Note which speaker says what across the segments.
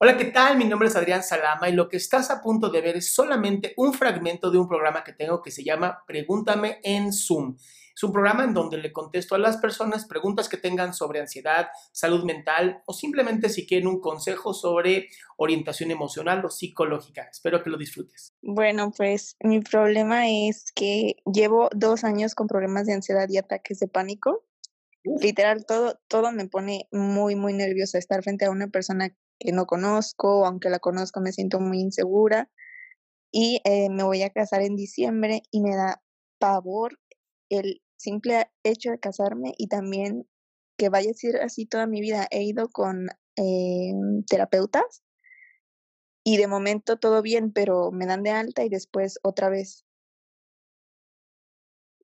Speaker 1: Hola, ¿qué tal? Mi nombre es Adrián Salama y lo que estás a punto de ver es solamente un fragmento de un programa que tengo que se llama Pregúntame en Zoom. Es un programa en donde le contesto a las personas preguntas que tengan sobre ansiedad, salud mental o simplemente si quieren un consejo sobre orientación emocional o psicológica. Espero que lo disfrutes.
Speaker 2: Bueno, pues mi problema es que llevo dos años con problemas de ansiedad y ataques de pánico. Literal, todo, todo me pone muy, muy nerviosa estar frente a una persona que no conozco, aunque la conozco me siento muy insegura. Y eh, me voy a casar en diciembre y me da pavor el simple hecho de casarme y también que vaya a ser así toda mi vida. He ido con eh, terapeutas y de momento todo bien, pero me dan de alta y después otra vez.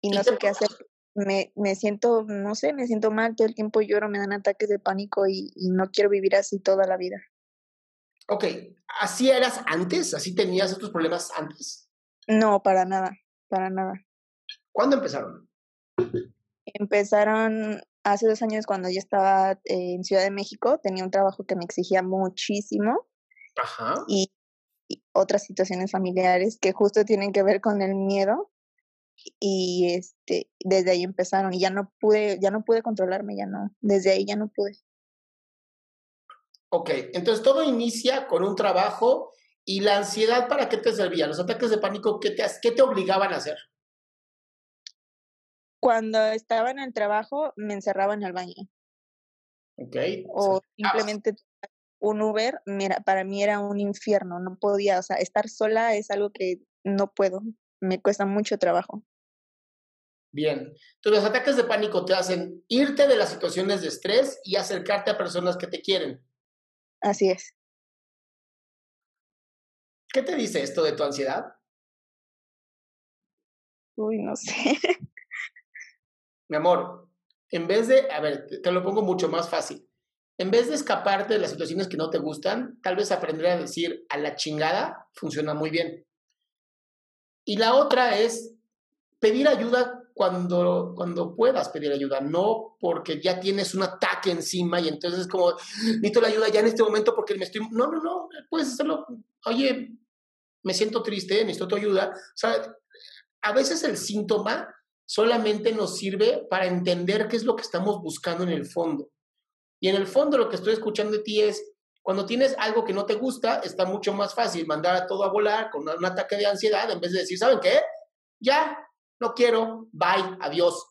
Speaker 2: Y no sé qué hacer. Me, me siento, no sé, me siento mal, todo el tiempo lloro, me dan ataques de pánico y, y no quiero vivir así toda la vida.
Speaker 1: Ok, ¿así eras antes? ¿Así tenías estos problemas antes?
Speaker 2: No, para nada, para nada.
Speaker 1: ¿Cuándo empezaron?
Speaker 2: Empezaron hace dos años cuando yo estaba en Ciudad de México, tenía un trabajo que me exigía muchísimo.
Speaker 1: Ajá.
Speaker 2: Y, otras situaciones familiares que justo tienen que ver con el miedo. Y este, desde ahí empezaron y ya no pude, ya no pude controlarme, ya no, desde ahí ya no pude.
Speaker 1: Ok, entonces todo inicia con un trabajo y la ansiedad, ¿para qué te servía? Los ataques de pánico, ¿qué te, qué te obligaban a hacer?
Speaker 2: Cuando estaba en el trabajo, me encerraba en el baño.
Speaker 1: Ok.
Speaker 2: O simplemente un Uber, mira, para mí era un infierno, no podía, o sea, estar sola es algo que no puedo, me cuesta mucho trabajo.
Speaker 1: Bien, entonces los ataques de pánico te hacen irte de las situaciones de estrés y acercarte a personas que te quieren.
Speaker 2: Así es.
Speaker 1: ¿Qué te dice esto de tu ansiedad?
Speaker 2: Uy, no sé.
Speaker 1: mi amor, en vez de, a ver, te, lo pongo mucho más fácil. En vez de escaparte de las situaciones que no te gustan, tal vez aprender a decir a la chingada funciona muy bien. Y la otra es pedir ayuda cuando, cuando puedas pedir ayuda, no porque ya tienes un ataque encima y entonces es como, necesito la ayuda ya en este momento porque me estoy... No, no, no, puedes hacerlo. Oye, me siento triste, necesito tu ayuda. O sea, a veces el síntoma solamente nos sirve para entender qué es lo que estamos buscando en el fondo. Y en el fondo lo que estoy escuchando de ti es, cuando tienes algo que no te gusta, está mucho más fácil mandar a todo a volar con un ataque de ansiedad en vez de decir, ¿saben qué? Ya, no quiero, bye, adiós.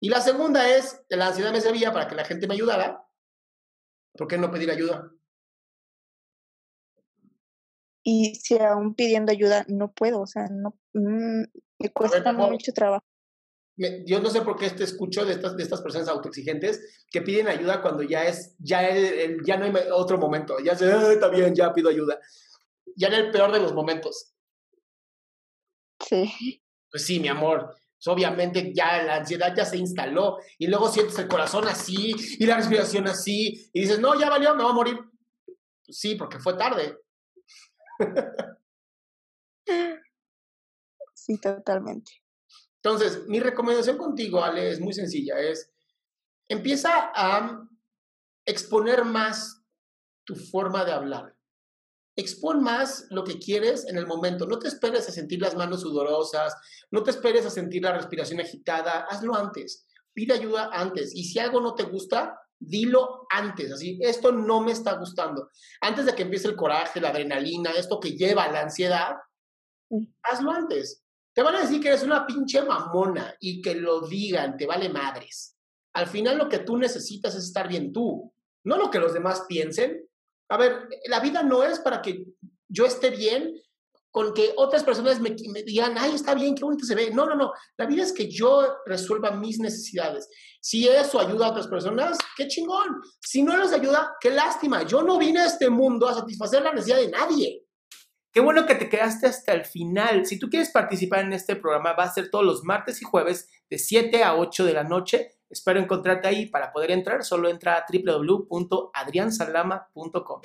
Speaker 1: Y la segunda es, la ansiedad me servía para que la gente me ayudara. ¿Por qué no pedir ayuda?
Speaker 2: Y si aún pidiendo ayuda no puedo, o sea, no, mm, me cuesta mucho trabajo.
Speaker 1: Yo no sé por qué te escucho de estas, de estas personas autoexigentes que piden ayuda cuando ya es, ya, ya no hay otro momento. Ya se, está bien, ya pido ayuda. Ya en el peor de los momentos.
Speaker 2: Sí.
Speaker 1: Pues sí, mi amor. Pues obviamente ya la ansiedad ya se instaló y luego sientes el corazón así y la respiración así y dices, no, ya valió, me voy a morir. Pues sí, porque fue tarde.
Speaker 2: Sí, totalmente.
Speaker 1: Entonces, mi recomendación contigo, Ale, es muy sencilla, es empieza a exponer más tu forma de hablar. Expon más lo que quieres en el momento. No te esperes a sentir las manos sudorosas, no te esperes a sentir la respiración agitada, hazlo antes. Pide ayuda antes. Y si algo no te gusta, dilo antes. Así, esto no me está gustando. Antes de que empiece el coraje, la adrenalina, esto que lleva a la ansiedad, hazlo antes. Te van a decir que eres una pinche mamona y que lo digan, te vale madres. Al final lo que tú necesitas es estar bien tú, no lo que los demás piensen. A ver, la vida no es para que yo esté bien con que otras personas me, digan, ay, está bien, qué bonito se ve. No, no, no. La vida es que yo resuelva mis necesidades. Si eso ayuda a otras personas, qué chingón. Si no les ayuda, qué lástima. Yo no vine a este mundo a satisfacer la necesidad de nadie. Qué bueno que te quedaste hasta el final. Si tú quieres participar en este programa, va a ser todos los martes y jueves de 7 a 8 de la noche. Espero encontrarte ahí. Para poder entrar, solo entra a www.adriansalama.com.